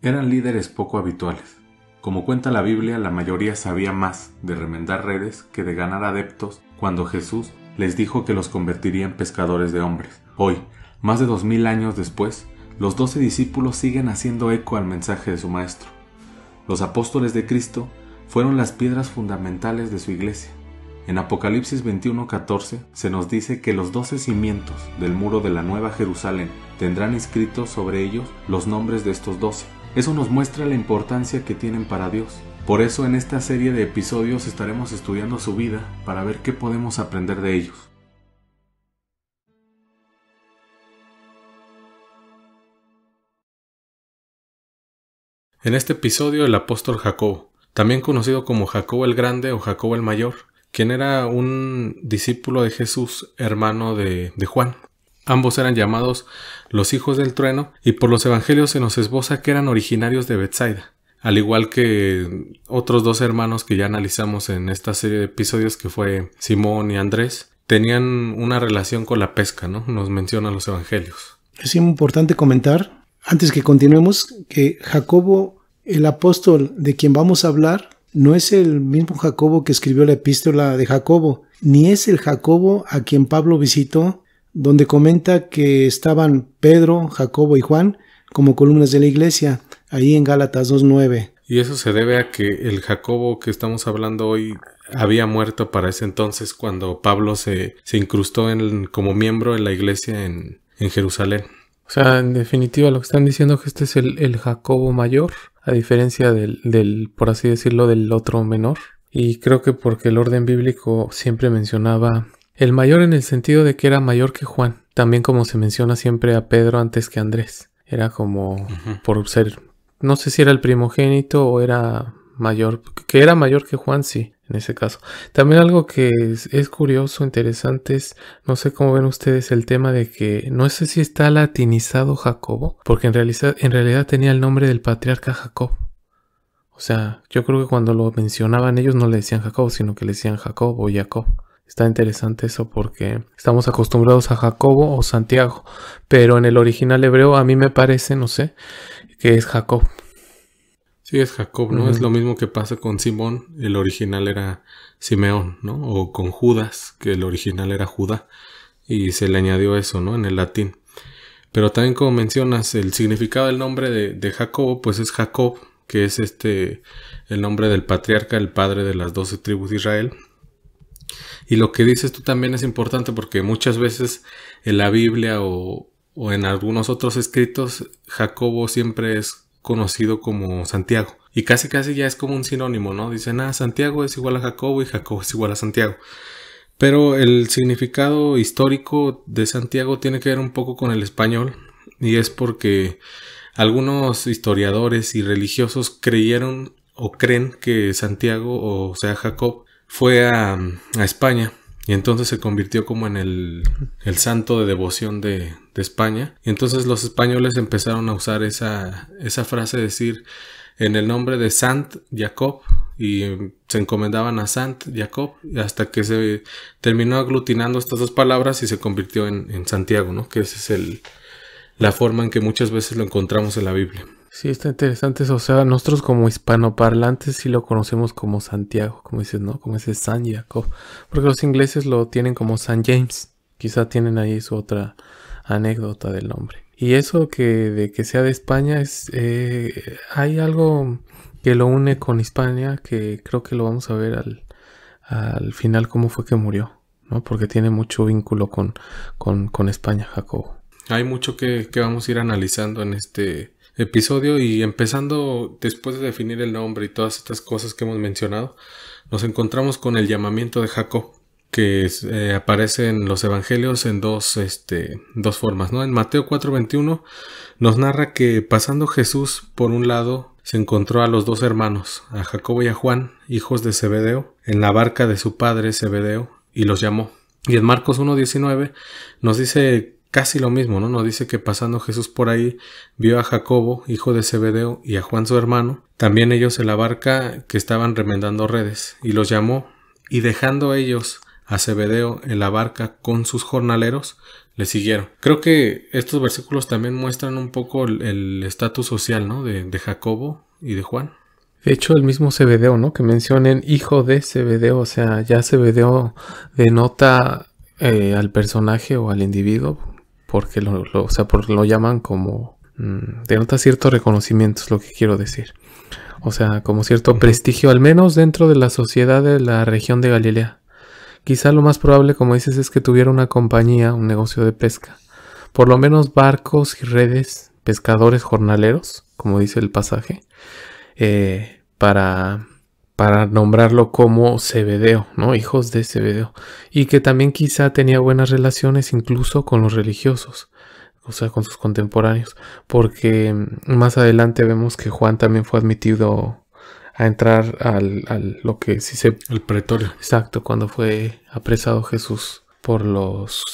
Eran líderes poco habituales. Como cuenta la Biblia, la mayoría sabía más de remendar redes que de ganar adeptos cuando Jesús les dijo que los convertiría en pescadores de hombres. Hoy, más de dos mil años después, los doce discípulos siguen haciendo eco al mensaje de su Maestro. Los apóstoles de Cristo fueron las piedras fundamentales de su iglesia. En Apocalipsis 21:14 se nos dice que los doce cimientos del muro de la Nueva Jerusalén tendrán inscritos sobre ellos los nombres de estos doce. Eso nos muestra la importancia que tienen para Dios. Por eso en esta serie de episodios estaremos estudiando su vida para ver qué podemos aprender de ellos. En este episodio el apóstol Jacobo, también conocido como Jacobo el Grande o Jacobo el Mayor, quien era un discípulo de Jesús, hermano de, de Juan. Ambos eran llamados los hijos del trueno y por los evangelios se nos esboza que eran originarios de Bethsaida, al igual que otros dos hermanos que ya analizamos en esta serie de episodios que fue Simón y Andrés, tenían una relación con la pesca, ¿no? Nos mencionan los evangelios. Es importante comentar antes que continuemos, que Jacobo, el apóstol de quien vamos a hablar, no es el mismo Jacobo que escribió la epístola de Jacobo, ni es el Jacobo a quien Pablo visitó, donde comenta que estaban Pedro, Jacobo y Juan como columnas de la iglesia, ahí en Gálatas 2.9. Y eso se debe a que el Jacobo que estamos hablando hoy había muerto para ese entonces cuando Pablo se, se incrustó en, como miembro en la iglesia en, en Jerusalén. O sea, en definitiva lo que están diciendo es que este es el, Jacobo mayor, a diferencia del, del, por así decirlo, del otro menor. Y creo que porque el orden bíblico siempre mencionaba el mayor en el sentido de que era mayor que Juan, también como se menciona siempre a Pedro antes que Andrés. Era como por ser, no sé si era el primogénito o era mayor, que era mayor que Juan, sí, en ese caso. También algo que es, curioso, interesante es, no sé cómo ven ustedes el tema de que no sé si está latinizado Jacobo, porque en realidad, en realidad tenía el nombre del patriarca Jacob. O sea, yo creo que cuando lo mencionaban ellos no le decían Jacob, sino que le decían Jacob o Jacob. Está interesante eso porque estamos acostumbrados a Jacobo o Santiago, pero en el original hebreo a mí me parece, no sé, que es Jacob. Sí, es Jacob, ¿no? Es lo mismo que pasa con Simón, el original era Simeón, ¿no? O con Judas, que el original era Judá, y se le añadió eso, ¿no? En el latín. Pero también como mencionas, el significado del nombre de, de Jacob, pues es Jacob, que es este, el nombre del patriarca, el padre de las doce tribus de Israel. Y lo que dices tú también es importante porque muchas veces en la Biblia o, o en algunos otros escritos, Jacobo siempre es conocido como Santiago. Y casi casi ya es como un sinónimo, ¿no? Dicen, ah, Santiago es igual a Jacobo y Jacobo es igual a Santiago. Pero el significado histórico de Santiago tiene que ver un poco con el español y es porque algunos historiadores y religiosos creyeron o creen que Santiago o sea Jacob fue a, a España y entonces se convirtió como en el, el santo de devoción de, de, España. Y entonces los españoles empezaron a usar esa, esa frase, decir en el nombre de Sant Jacob y se encomendaban a Sant Jacob hasta que se terminó aglutinando estas dos palabras y se convirtió en, en Santiago, ¿no? Que esa es el, la forma en que muchas veces lo encontramos en la Biblia. Sí, está interesante eso. O sea, nosotros como hispanoparlantes sí lo conocemos como Santiago, como dices, ¿no? Como ese San Jacob. Porque los ingleses lo tienen como San James. Quizá tienen ahí su otra anécdota del nombre. Y eso que de que sea de España es... Eh, hay algo que lo une con Hispania que creo que lo vamos a ver al, al final cómo fue que murió, ¿no? Porque tiene mucho vínculo con, con, con España, Jacobo. Hay mucho que, que vamos a ir analizando en este episodio y empezando después de definir el nombre y todas estas cosas que hemos mencionado, nos encontramos con el llamamiento de Jacob que eh, aparece en los evangelios en dos, este, dos formas, ¿no? En Mateo 4:21 nos narra que pasando Jesús por un lado se encontró a los dos hermanos, a Jacobo y a Juan, hijos de Zebedeo, en la barca de su padre Zebedeo, y los llamó. Y en Marcos 1:19 nos dice casi lo mismo, ¿no? Nos dice que pasando Jesús por ahí vio a Jacobo, hijo de Zebedeo, y a Juan su hermano, también ellos en la barca que estaban remendando redes, y los llamó, y dejando ellos a Zebedeo en la barca con sus jornaleros, le siguieron. Creo que estos versículos también muestran un poco el estatus social, ¿no? De, Jacobo y de Juan. De hecho, el mismo Zebedeo, ¿no? Que mencionen hijo de Zebedeo, o sea, ya Zebedeo denota eh, al personaje o al individuo, porque lo, o sea, por, lo llaman como... Mm, denota cierto reconocimiento, es lo que quiero decir. O sea, como cierto prestigio, al menos dentro de la sociedad de la región de Galilea. Quizá lo más probable, como dices, es que tuviera una compañía, un negocio de pesca. Por lo menos barcos y redes, pescadores jornaleros, como dice el pasaje, eh, para, para nombrarlo como Cebedeo, ¿no? Hijos de Cebedeo. Y que también quizá tenía buenas relaciones incluso con los religiosos, o sea, con sus contemporáneos. Porque más adelante vemos que Juan también fue admitido a entrar al, al, lo que sí se... El pretorio. Exacto, cuando fue apresado Jesús por los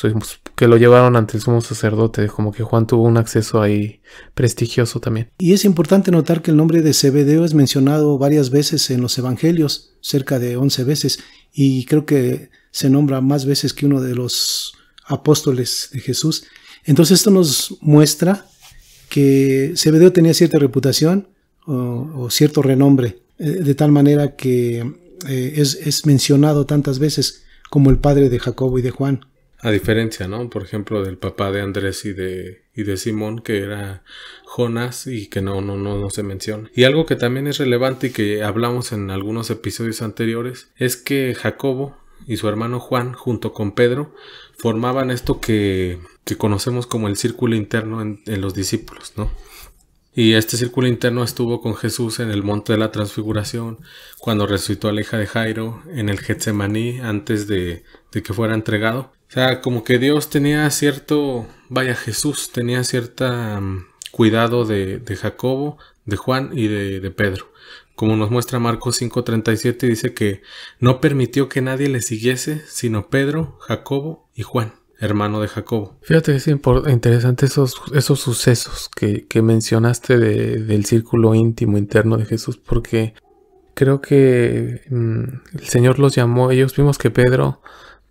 que lo llevaron ante el sumo sacerdote, como que Juan tuvo un acceso ahí prestigioso también. Y es importante notar que el nombre de Zebedeo es mencionado varias veces en los evangelios, cerca de 11 veces, y creo que se nombra más veces que uno de los apóstoles de Jesús. Entonces esto nos muestra que Zebedeo tenía cierta reputación o, o cierto renombre eh, de tal manera que eh, es, mencionado tantas veces como el padre de Jacobo y de Juan. A diferencia, ¿no? Por ejemplo, del papá de Andrés y de, y de Simón, que era Jonás y que no, no, no, no se menciona. Y algo que también es relevante y que hablamos en algunos episodios anteriores es que Jacobo y su hermano Juan, junto con Pedro, formaban esto que, que conocemos como el círculo interno en, en los discípulos, ¿no? Y este círculo interno estuvo con Jesús en el monte de la transfiguración, cuando resucitó a la hija de Jairo, en el Getsemaní, antes de, que fuera entregado. O sea, como que Dios tenía cierto, vaya Jesús, tenía cierta mm, cuidado de, de, Jacobo, de Juan y de, de Pedro. Como nos muestra Marcos 5:37, dice que no permitió que nadie le siguiese, sino Pedro, Jacobo y Juan hermano de Jacobo. Fíjate es interesante esos, esos sucesos que, mencionaste de, del círculo íntimo interno de Jesús, porque creo que mm, el Señor los llamó, ellos vimos que Pedro,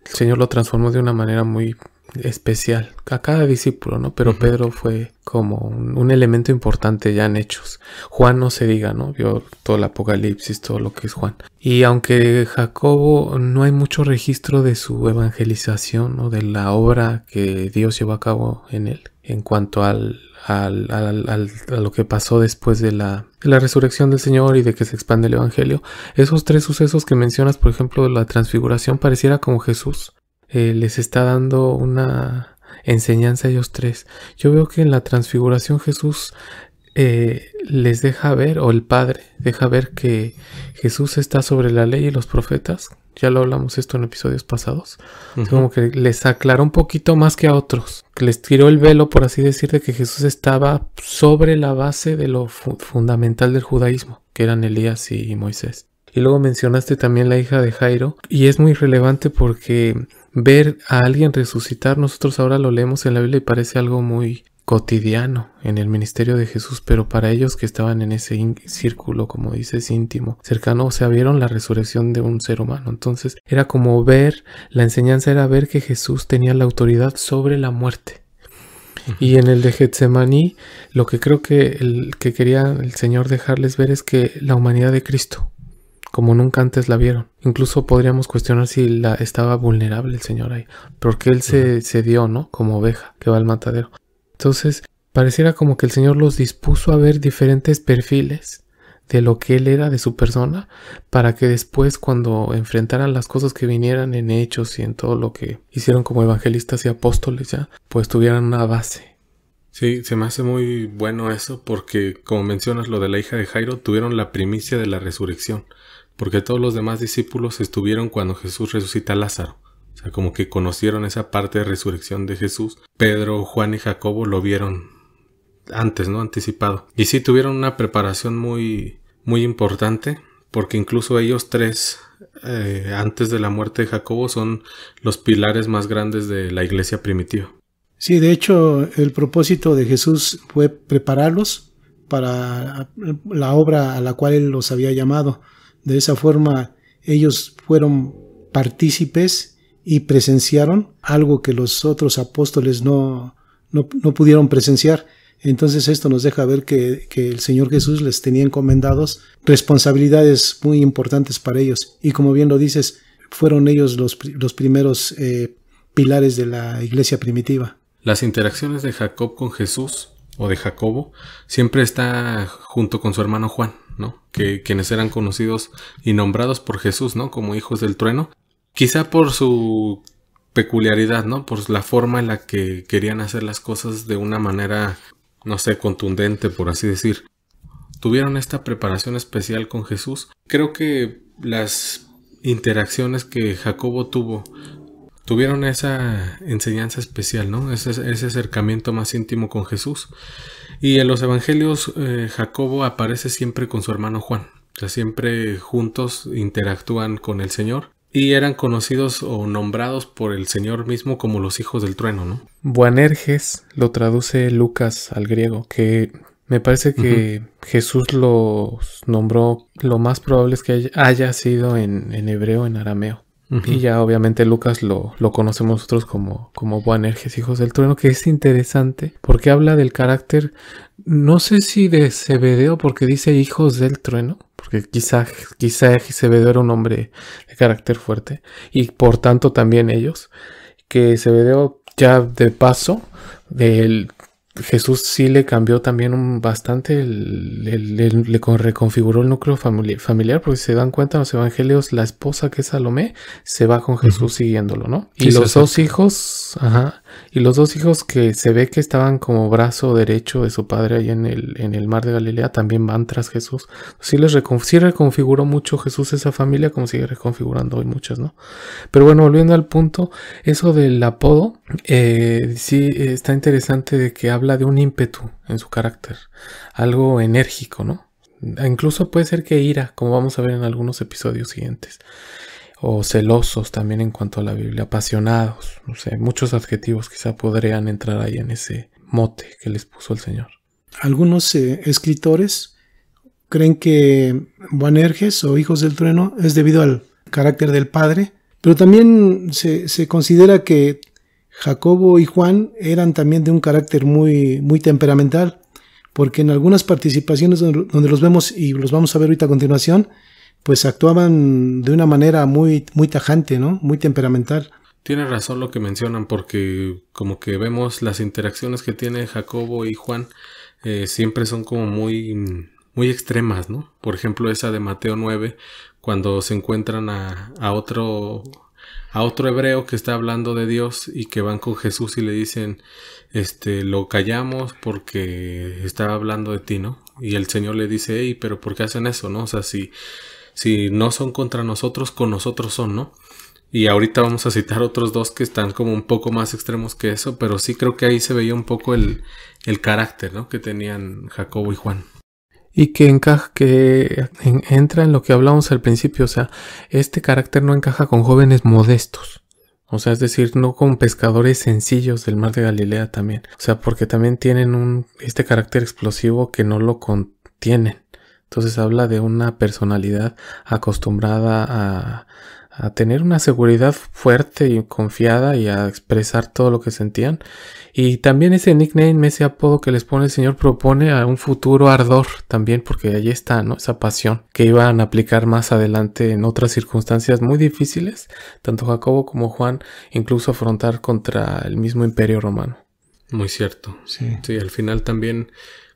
el Señor lo transformó de una manera muy especial a cada discípulo, ¿no? Pero Pedro fue como un, elemento importante ya en hechos. Juan no se diga, ¿no? Vio todo el Apocalipsis, todo lo que es Juan. Y aunque Jacobo no hay mucho registro de su evangelización o de la obra que Dios llevó a cabo en él en cuanto al, al, al, a lo que pasó después de la, de la resurrección del Señor y de que se expande el Evangelio, esos tres sucesos que mencionas, por ejemplo, la transfiguración, pareciera como Jesús eh, les está dando una enseñanza a ellos tres. Yo veo que en la transfiguración Jesús eh, les deja ver, o el Padre deja ver que Jesús está sobre la ley y los profetas. Ya lo hablamos esto en episodios pasados. Como que les aclaró un poquito más que a otros. Que les tiró el velo, por así decir, de que Jesús estaba sobre la base de lo fundamental del judaísmo, que eran Elías y Moisés. Y luego mencionaste también la hija de Jairo. Y es muy relevante porque ver a alguien resucitar, nosotros ahora lo leemos en la Biblia y parece algo muy cotidiano en el ministerio de Jesús, pero para ellos que estaban en ese círculo, como dices, íntimo, cercano, o sea, vieron la resurrección de un ser humano. Entonces, era como ver, la enseñanza era ver que Jesús tenía la autoridad sobre la muerte. Y en el de Getsemaní, lo que creo que, el, que quería el Señor dejarles ver es que la humanidad de Cristo, como nunca antes la vieron. Incluso podríamos cuestionar si la estaba vulnerable el Señor ahí, porque Él se, se dio, ¿no? Como oveja que va al matadero. Entonces, pareciera como que el Señor los dispuso a ver diferentes perfiles de lo que Él era, de su persona, para que después cuando enfrentaran las cosas que vinieran en hechos y en todo lo que hicieron como evangelistas y apóstoles ya, pues tuvieran una base. Sí, se me hace muy bueno eso porque, como mencionas lo de la hija de Jairo, tuvieron la primicia de la resurrección porque todos los demás discípulos estuvieron cuando Jesús resucita a Lázaro. O sea, como que conocieron esa parte de resurrección de Jesús. Pedro, Juan y Jacobo lo vieron antes, ¿no? Anticipado. Y sí tuvieron una preparación muy, muy importante, porque incluso ellos tres, eh, antes de la muerte de Jacobo, son los pilares más grandes de la iglesia primitiva. Sí, de hecho, el propósito de Jesús fue prepararlos para la obra a la cual Él los había llamado. De esa forma ellos fueron partícipes y presenciaron algo que los otros apóstoles no, no, pudieron presenciar. Entonces esto nos deja ver que, el Señor Jesús les tenía encomendados responsabilidades muy importantes para ellos. Y como bien lo dices, fueron ellos los, los primeros eh, pilares de la iglesia primitiva. Las interacciones de Jacob con Jesús o de Jacobo siempre está junto con su hermano Juan, Que quienes eran conocidos y nombrados por Jesús, ¿no? Como hijos del trueno, quizá por su peculiaridad, ¿no? Por la forma en la que querían hacer las cosas de una manera, no sé, contundente, por así decir. Tuvieron esta preparación especial con Jesús. Creo que las interacciones que Jacobo tuvo tuvieron esa enseñanza especial, ¿no? Ese acercamiento más íntimo con Jesús. Y en los evangelios eh, Jacobo aparece siempre con su hermano Juan. O sea, siempre juntos interactúan con el Señor y eran conocidos o nombrados por el Señor mismo como los hijos del trueno, ¿no? Buanerges lo traduce Lucas al griego, que me parece que Jesús los nombró, lo más probable es que haya sido en, en hebreo, en arameo. Y ya obviamente Lucas lo, lo conocemos nosotros como, como Boanerges, hijos del trueno, que es interesante porque habla del carácter, no sé si de Zebedeo, porque dice hijos del trueno, porque quizá, quizá Zebedeo era un hombre de carácter fuerte, y por tanto también ellos, que Zebedeo ya de paso, del Jesús sí le cambió también un bastante, le, reconfiguró el núcleo familiar, porque si se dan cuenta en los evangelios, la esposa que es Salomé se va con Jesús siguiéndolo, ¿no? Y los dos hijos, ajá, y los dos hijos que se ve que estaban como brazo derecho de su padre ahí en el, en el mar de Galilea también van tras Jesús. Sí les reconfiguró mucho Jesús esa familia, como sigue reconfigurando hoy muchas, ¿no? Pero bueno, volviendo al punto, eso del apodo, eh, sí está interesante de que habla de un ímpetu en su carácter, algo enérgico, ¿no? Incluso puede ser que ira, como vamos a ver en algunos episodios siguientes o celosos también en cuanto a la Biblia, apasionados, no sé, muchos adjetivos quizá podrían entrar ahí en ese mote que les puso el Señor. Algunos eh, escritores creen que Boanerges o Hijos del Trueno es debido al carácter del padre, pero también se, considera que Jacobo y Juan eran también de un carácter muy, muy temperamental, porque en algunas participaciones donde los vemos y los vamos a ver ahorita a continuación, pues actuaban de una manera muy, muy tajante, ¿no? Muy temperamental. Tiene razón lo que mencionan porque como que vemos las interacciones que tiene Jacobo y Juan eh, siempre son como muy, muy extremas, ¿no? Por ejemplo esa de Mateo 9 cuando se encuentran a, a otro a otro hebreo que está hablando de Dios y que van con Jesús y le dicen este lo callamos porque estaba hablando de ti, ¿no? Y el Señor le dice, hey, pero ¿por qué hacen eso, no? O sea, si si no son contra nosotros, con nosotros son, ¿no? Y ahorita vamos a citar otros dos que están como un poco más extremos que eso, pero sí creo que ahí se veía un poco el, el carácter, ¿no? Que tenían Jacobo y Juan. Y que encaja, que entra en lo que hablamos al principio, o sea, este carácter no encaja con jóvenes modestos. O sea, es decir, no con pescadores sencillos del mar de Galilea también. O sea, porque también tienen un, este carácter explosivo que no lo contienen. Entonces habla de una personalidad acostumbrada a, tener una seguridad fuerte y confiada y a expresar todo lo que sentían. Y también ese nickname, ese apodo que les pone el Señor propone a un futuro ardor también, porque allí está, ¿no? Esa pasión que iban a aplicar más adelante en otras circunstancias muy difíciles, tanto Jacobo como Juan, incluso afrontar contra el mismo imperio romano. Muy cierto. Sí. Sí, al final también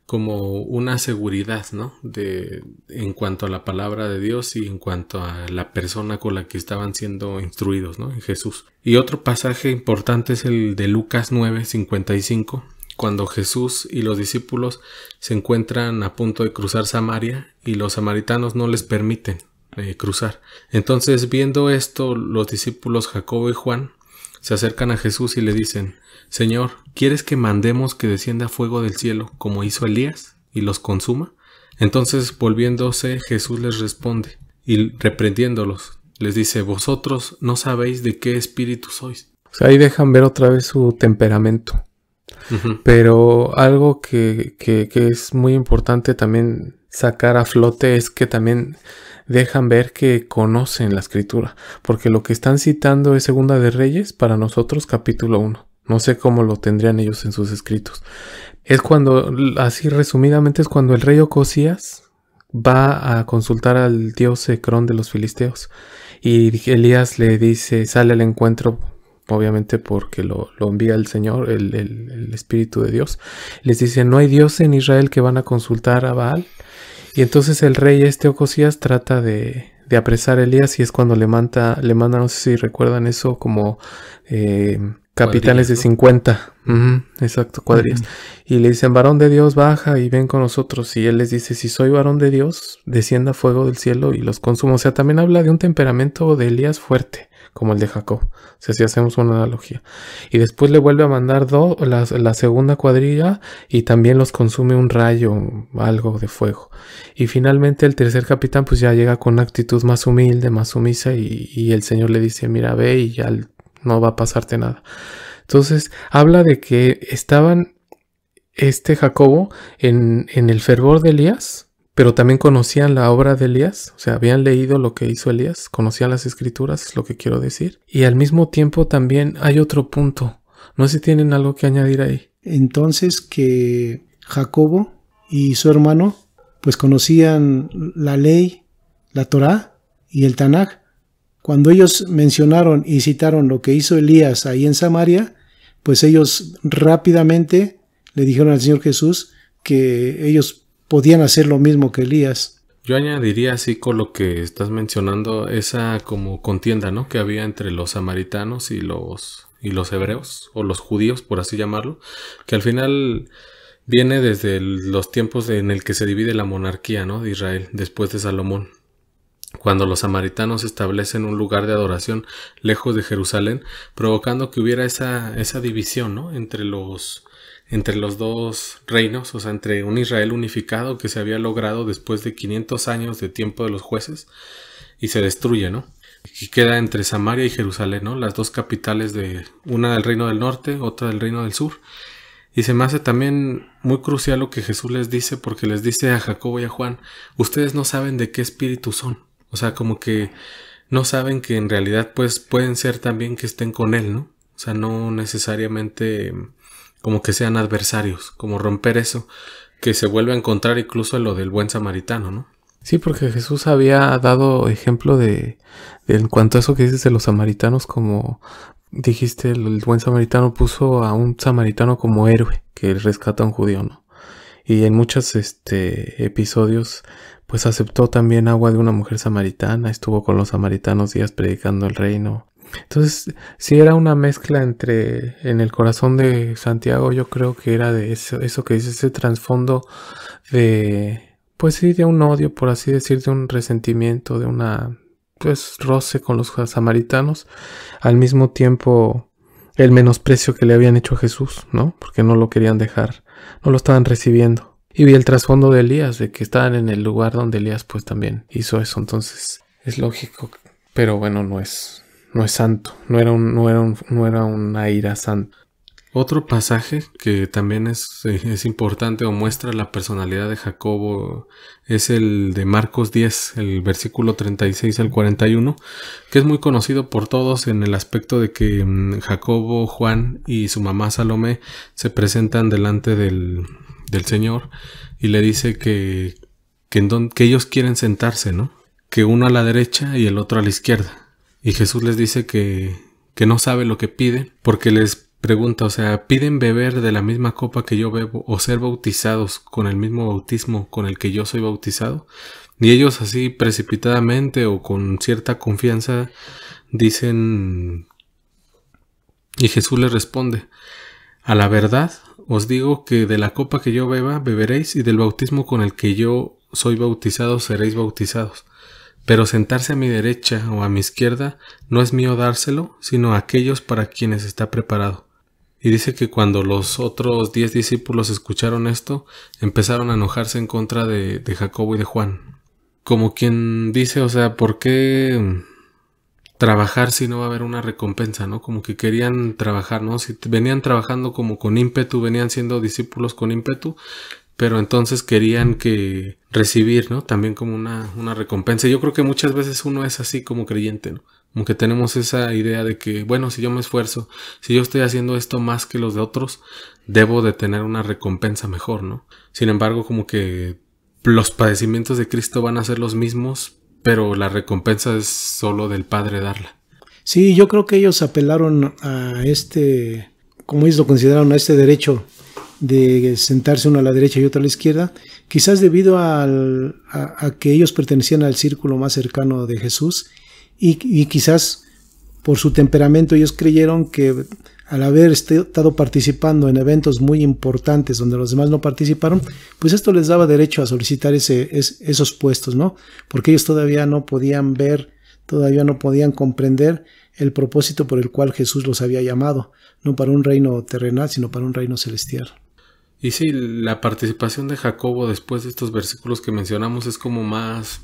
como una seguridad, ¿no? De, en cuanto a la palabra de Dios y en cuanto a la persona con la que estaban siendo instruidos, ¿no? En Jesús. Y otro pasaje importante es el de Lucas 9, 55, cuando Jesús y los discípulos se encuentran a punto de cruzar Samaria y los samaritanos no les permiten eh, cruzar. Entonces, viendo esto, los discípulos Jacobo y Juan se acercan a Jesús y le dicen, Señor, ¿quieres que mandemos que descienda fuego del cielo como hizo Elías y los consuma? Entonces, volviéndose, Jesús les responde y reprendiéndolos, les dice, vosotros no sabéis de qué espíritu sois. O sea, ahí dejan ver otra vez su temperamento. Pero algo que, que, que, es muy importante también sacar a flote es que también dejan ver que conocen la escritura, porque lo que están citando es Segunda de Reyes para nosotros capítulo 1. No sé cómo lo tendrían ellos en sus escritos. Es cuando, así resumidamente, es cuando el rey Ocosías va a consultar al dios Ecrón de los filisteos. Y Elías le dice, sale al encuentro, obviamente porque lo, envía el Señor, el, el, Espíritu de Dios. Les dice, no hay dios en Israel que van a consultar a Baal. Y entonces el rey este Ocosías trata de, de apresar a Elías y es cuando le manda, le manda, no sé si recuerdan eso, como eh, capitanes de 50. exacto, cuadrillas. Y le dicen, varón de Dios, baja y ven con nosotros. Y él les dice, si soy varón de Dios, descienda fuego del cielo y los consuma. O sea, también habla de un temperamento de Elías fuerte, como el de Jacob. O sea, si hacemos una analogía. Y después le vuelve a mandar dos, la, la segunda cuadrilla y también los consume un rayo, algo de fuego. Y finalmente el tercer capitán pues ya llega con una actitud más humilde, más sumisa y, y el Señor le dice, mira, ve y ya no va a pasarte nada. Entonces, habla de que estaban este Jacobo en, en, el fervor de Elías, pero también conocían la obra de Elías, o sea, habían leído lo que hizo Elías, conocían las escrituras, es lo que quiero decir. Y al mismo tiempo también hay otro punto. No sé si tienen algo que añadir ahí. Entonces que Jacobo y su hermano pues conocían la ley, la Torá y el Tanaj, cuando ellos mencionaron y citaron lo que hizo Elías ahí en Samaria, pues ellos rápidamente le dijeron al Señor Jesús que ellos podían hacer lo mismo que Elías. Yo añadiría así con lo que estás mencionando esa como contienda, ¿no? Que había entre los samaritanos y los y los hebreos o los judíos, por así llamarlo, que al final viene desde los tiempos en el que se divide la monarquía, ¿no? De Israel después de Salomón cuando los samaritanos establecen un lugar de adoración lejos de Jerusalén, provocando que hubiera esa, esa división ¿no? entre, los, entre los dos reinos, o sea, entre un Israel unificado que se había logrado después de 500 años de tiempo de los jueces, y se destruye, ¿no? Y queda entre Samaria y Jerusalén, ¿no? Las dos capitales de una del reino del norte, otra del reino del sur. Y se me hace también muy crucial lo que Jesús les dice, porque les dice a Jacobo y a Juan, ustedes no saben de qué espíritu son. O sea, como que no saben que en realidad pues pueden ser también que estén con él, ¿no? O sea, no necesariamente como que sean adversarios, como romper eso, que se vuelve a encontrar incluso en lo del buen samaritano, ¿no? Sí, porque Jesús había dado ejemplo de, en cuanto a eso que dices de los samaritanos, como dijiste, el, buen samaritano puso a un samaritano como héroe que rescata a un judío, ¿no? Y en muchos este, episodios pues aceptó también agua de una mujer samaritana, estuvo con los samaritanos días predicando el reino. Entonces, si era una mezcla entre, en el corazón de Santiago, yo creo que era de eso, eso que dice, ese trasfondo de, pues sí, de un odio, por así decir, de un resentimiento, de una, pues, roce con los samaritanos, al mismo tiempo el menosprecio que le habían hecho a Jesús, ¿no? Porque no lo querían dejar, no lo estaban recibiendo. Y vi el trasfondo de Elías, de que estaban en el lugar donde Elías pues también hizo eso. Entonces es lógico, pero bueno, no es, no es santo, no era, un, no era, un, no era una ira santa. Otro pasaje que también es, es, importante o muestra la personalidad de Jacobo es el de Marcos 10, el versículo 36 al 41, que es muy conocido por todos en el aspecto de que mm, Jacobo, Juan y su mamá Salomé se presentan delante del, del Señor y le dice que, que, ellos quieren sentarse, ¿no? Que uno a la derecha y el otro a la izquierda. Y Jesús les dice que, que no sabe lo que piden porque les pregunta, o sea, ¿piden beber de la misma copa que yo bebo o ser bautizados con el mismo bautismo con el que yo soy bautizado? Y ellos así precipitadamente o con cierta confianza dicen y Jesús les responde, a la verdad os digo que de la copa que yo beba beberéis y del bautismo con el que yo soy bautizado seréis bautizados. Pero sentarse a mi derecha o a mi izquierda no es mío dárselo, sino a aquellos para quienes está preparado. Y dice que cuando los otros diez discípulos escucharon esto, empezaron a enojarse en contra de, de Jacobo y de Juan. Como quien dice, o sea, ¿por qué trabajar si no va a haber una recompensa, ¿no? Como que querían trabajar, ¿no? Si venían trabajando como con ímpetu, venían siendo discípulos con ímpetu, pero entonces querían que recibir, ¿no? También como una, una recompensa. Yo creo que muchas veces uno es así como creyente, ¿no? Como que tenemos esa idea de que, bueno, si yo me esfuerzo, si yo estoy haciendo esto más que los de otros, debo de tener una recompensa mejor, ¿no? Sin embargo, como que los padecimientos de Cristo van a ser los mismos, pero la recompensa es solo del Padre darla. Sí, yo creo que ellos apelaron a este, como ellos lo consideraron, a este derecho de sentarse uno a la derecha y otro a la izquierda, quizás debido al, a, que ellos pertenecían al círculo más cercano de Jesús y, y, quizás por su temperamento ellos creyeron que al haber estado participando en eventos muy importantes donde los demás no participaron, pues esto les daba derecho a solicitar ese, esos puestos, ¿no? Porque ellos todavía no podían ver, todavía no podían comprender el propósito por el cual Jesús los había llamado, no para un reino terrenal, sino para un reino celestial. Y sí, la participación de Jacobo después de estos versículos que mencionamos es como más,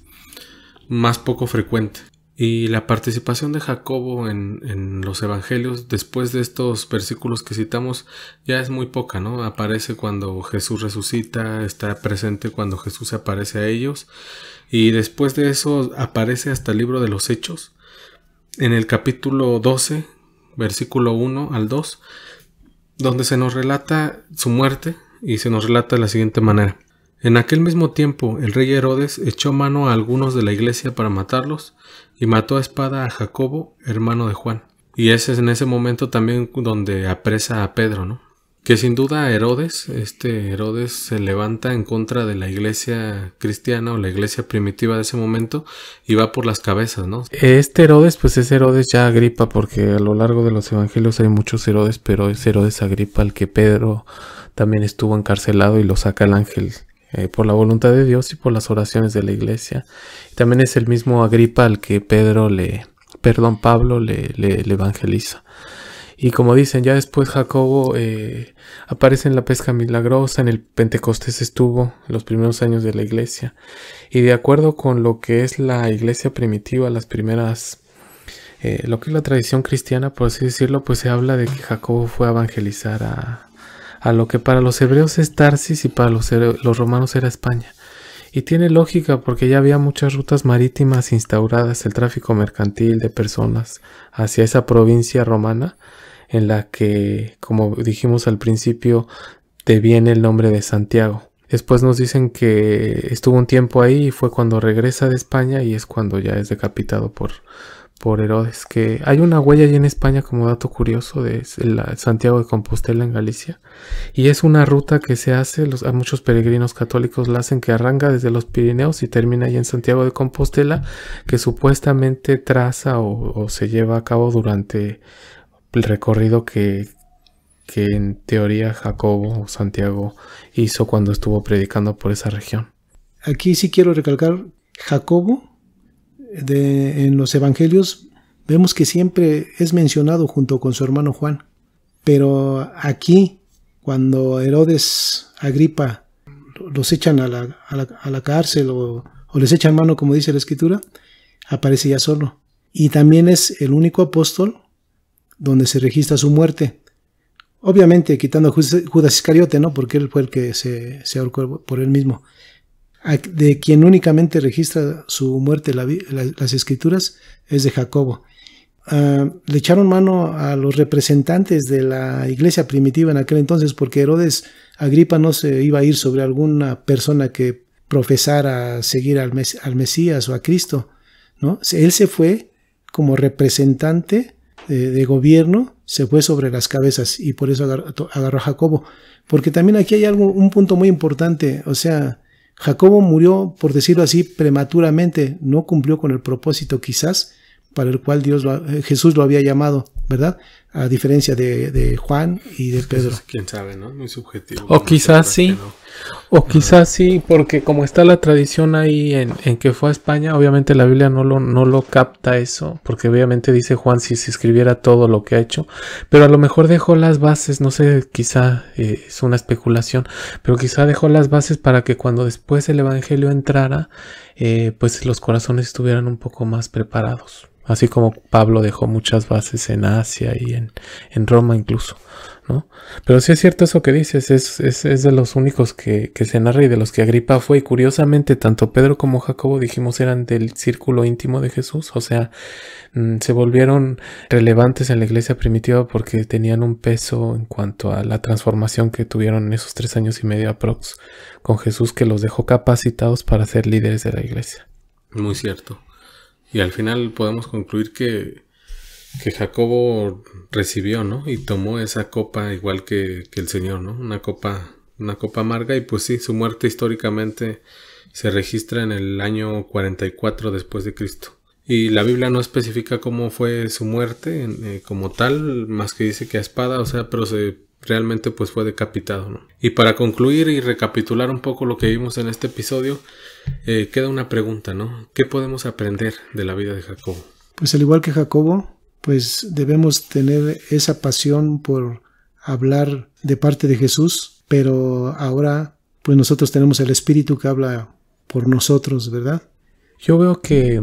más poco frecuente. Y la participación de Jacobo en, los evangelios después de estos versículos que citamos ya es muy poca, ¿no? Aparece cuando Jesús resucita, está presente cuando Jesús aparece a ellos y después de eso aparece hasta el libro de los Hechos. En el capítulo 12, versículo 1 al 2, donde se nos relata su muerte y se nos relata de la siguiente manera. En aquel mismo tiempo el rey Herodes echó mano a algunos de la iglesia para matarlos y mató a espada a Jacobo, hermano de Juan. Y ese es en ese momento también donde apresa a Pedro, ¿no? que sin duda Herodes, este Herodes se levanta en contra de la iglesia cristiana o la iglesia primitiva de ese momento y va por las cabezas, ¿no? Este Herodes, pues es Herodes ya Agripa, porque a lo largo de los evangelios hay muchos Herodes, pero es Herodes Agripa el que Pedro también estuvo encarcelado y lo saca el ángel eh, por la voluntad de Dios y por las oraciones de la iglesia. también es el mismo Agripa al que Pedro le, perdón, Pablo le, le evangeliza. Y como dicen, ya después Jacobo eh, aparece en la pesca milagrosa, en el Pentecostés estuvo, en los primeros años de la iglesia. Y de acuerdo con lo que es la iglesia primitiva, las primeras, eh, lo que es la tradición cristiana, por así decirlo, pues se habla de que Jacobo fue a evangelizar a, a lo que para los hebreos es Tarsis y para los, romanos era España. Y tiene lógica porque ya había muchas rutas marítimas instauradas, el tráfico mercantil de personas hacia esa provincia romana en la que, como dijimos al principio, te viene el nombre de Santiago. Después nos dicen que estuvo un tiempo ahí y fue cuando regresa de España y es cuando ya es decapitado por, por Herodes. Que hay una huella allí en España como dato curioso de Santiago de Compostela en Galicia. Y es una ruta que se hace, los, a muchos peregrinos católicos la hacen que arranca desde los Pirineos y termina ahí en Santiago de Compostela, que supuestamente traza o se lleva a cabo durante el recorrido que, que en teoría Jacobo o Santiago hizo cuando estuvo predicando por esa región. Aquí sí quiero recalcar, Jacobo en los evangelios vemos que siempre es mencionado junto con su hermano Juan, pero aquí cuando Herodes Agripa los echan a la, a la, cárcel o, o les echan mano como dice la escritura, aparece ya solo. Y también es el único apóstol donde se registra su muerte. Obviamente quitando a Judas Iscariote, ¿no? Porque él fue el que se, se ahorcó por él mismo. De quien únicamente registra su muerte las escrituras es de Jacobo. Ah, le echaron mano a los representantes de la iglesia primitiva en aquel entonces porque Herodes Agripa no se iba a ir sobre alguna persona que profesara seguir al, al Mesías o a Cristo. ¿no? Él se fue como representante de, gobierno se fue sobre las cabezas y por eso agarró, a Jacobo. Porque también aquí hay algo, un punto muy importante, o sea, Jacobo murió, por decirlo así, prematuramente, no cumplió con el propósito quizás para el cual Dios eh, Jesús lo había llamado, ¿verdad? A diferencia de, Juan y de Pedro. Quién sabe, ¿no? Muy subjetivo. O quizás sí. O quizás sí, porque como está la tradición ahí en, que fue a España, obviamente la Biblia no lo, no lo capta eso, porque obviamente dice Juan si se escribiera todo lo que ha hecho, pero a lo mejor dejó las bases, no sé, quizá eh, es una especulación, pero quizá dejó las bases para que cuando después el Evangelio entrara, eh, pues los corazones estuvieran un poco más preparados. Así como Pablo dejó muchas bases en Asia y en, en Roma incluso. ¿no? Pero sí es cierto eso que dices, es, es, de los únicos que, se narra y de los que Agripa fue. Y curiosamente, tanto Pedro como Jacobo dijimos eran del círculo íntimo de Jesús, o sea, mm, se volvieron relevantes en la iglesia primitiva porque tenían un peso en cuanto a la transformación que tuvieron en esos tres años y medio aprox con Jesús que los dejó capacitados para ser líderes de la iglesia. Muy cierto. Y al final podemos concluir que que Jacobo recibió, ¿no? Y tomó esa copa igual que, el Señor, ¿no? Una copa, una copa amarga y pues sí, su muerte históricamente se registra en el año 44 después de Cristo. Y la Biblia no especifica cómo fue su muerte eh, como tal, más que dice que a espada, o sea, pero se realmente pues fue decapitado, ¿no? Y para concluir y recapitular un poco lo que vimos en este episodio, eh, queda una pregunta, ¿no? ¿Qué podemos aprender de la vida de Jacobo? Pues al igual que Jacobo, pues debemos tener esa pasión por hablar de parte de Jesús, pero ahora pues nosotros tenemos el Espíritu que habla por nosotros, ¿verdad? Yo veo que,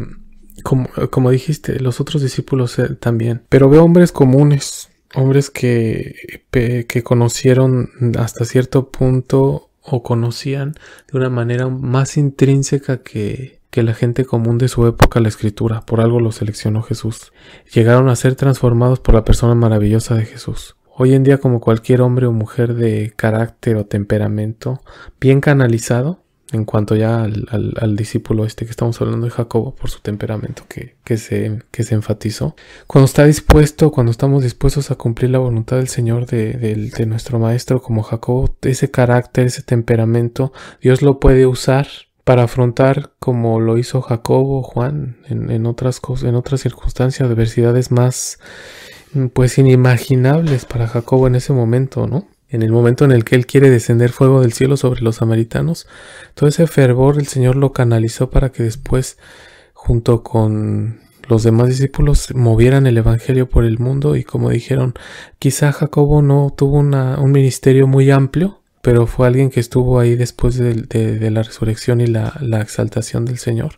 como, como dijiste, los otros discípulos eh, también, pero veo hombres comunes, hombres que, que conocieron hasta cierto punto o conocían de una manera más intrínseca que, que la gente común de su época la escritura, por algo lo seleccionó Jesús. Llegaron a ser transformados por la persona maravillosa de Jesús. Hoy en día como cualquier hombre o mujer de carácter o temperamento bien canalizado, en cuanto ya al, discípulo este que estamos hablando de Jacobo por su temperamento que, se, que se enfatizó. Cuando está dispuesto, cuando estamos dispuestos a cumplir la voluntad del Señor, de, de nuestro Maestro como Jacobo, ese carácter, ese temperamento, Dios lo puede usar para afrontar como lo hizo Jacobo Juan en, otras cosas, en otras circunstancias, adversidades más pues inimaginables para Jacobo en ese momento, ¿no? En el momento en el que él quiere descender fuego del cielo sobre los samaritanos, todo ese fervor el Señor lo canalizó para que después, junto con los demás discípulos, movieran el Evangelio por el mundo y como dijeron, quizá Jacobo no tuvo un ministerio muy amplio, pero fue alguien que estuvo ahí después de, la resurrección y la, exaltación del Señor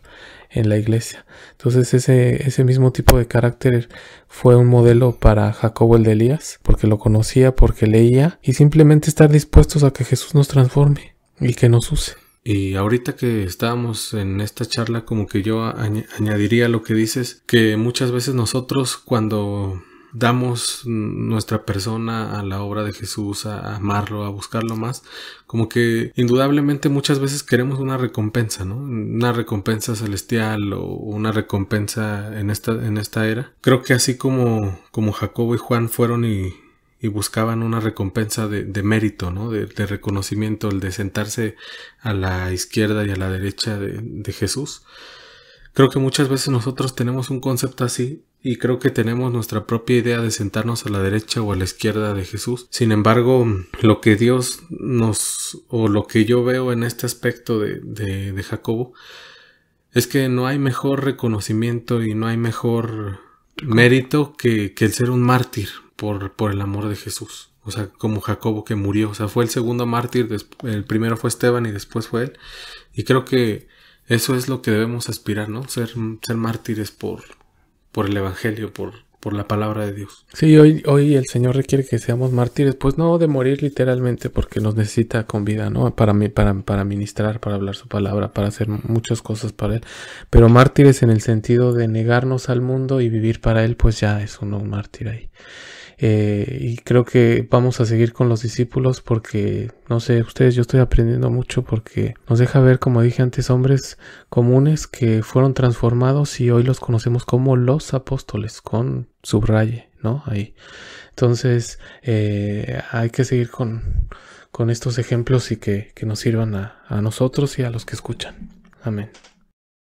en la iglesia. Entonces ese, ese mismo tipo de carácter fue un modelo para Jacobo el de Elías, porque lo conocía, porque leía, y simplemente estar dispuestos a que Jesús nos transforme y que nos use. Y ahorita que estábamos en esta charla, como que yo añadiría lo que dices, que muchas veces nosotros cuando damos nuestra persona a la obra de Jesús, a amarlo, a buscarlo más, como que indudablemente muchas veces queremos una recompensa, ¿no? Una recompensa celestial o una recompensa en esta, en esta era. Creo que así como, como Jacobo y Juan fueron y, buscaban una recompensa de, mérito, ¿no? De, reconocimiento, el de sentarse a la izquierda y a la derecha de, de Jesús. Creo que muchas veces nosotros tenemos un concepto así y creo que tenemos nuestra propia idea de sentarnos a la derecha o a la izquierda de Jesús. Sin embargo, lo que Dios nos, o lo que yo veo en este aspecto de, de, Jacobo, es que no hay mejor reconocimiento y no hay mejor mérito que, que el ser un mártir por, por el amor de Jesús. O sea, como Jacobo que murió. O sea, fue el segundo mártir. El primero fue Esteban y después fue él. Y creo que eso es lo que debemos aspirar, ¿no? Ser, ser mártires por, por el Evangelio, por, por la palabra de Dios. Sí, hoy, hoy el Señor requiere que seamos mártires, pues no de morir literalmente, porque nos necesita con vida, ¿no? Para, para, para ministrar, para hablar su palabra, para hacer muchas cosas para Él. Pero mártires en el sentido de negarnos al mundo y vivir para Él, pues ya es uno un mártir ahí. Eh, y creo que vamos a seguir con los discípulos porque, no sé, ustedes, yo estoy aprendiendo mucho porque nos deja ver, como dije antes, hombres comunes que fueron transformados y hoy los conocemos como los apóstoles, con subraye, ¿no? Ahí. Entonces, eh, hay que seguir con, con estos ejemplos y que, que nos sirvan a, a nosotros y a los que escuchan. Amén.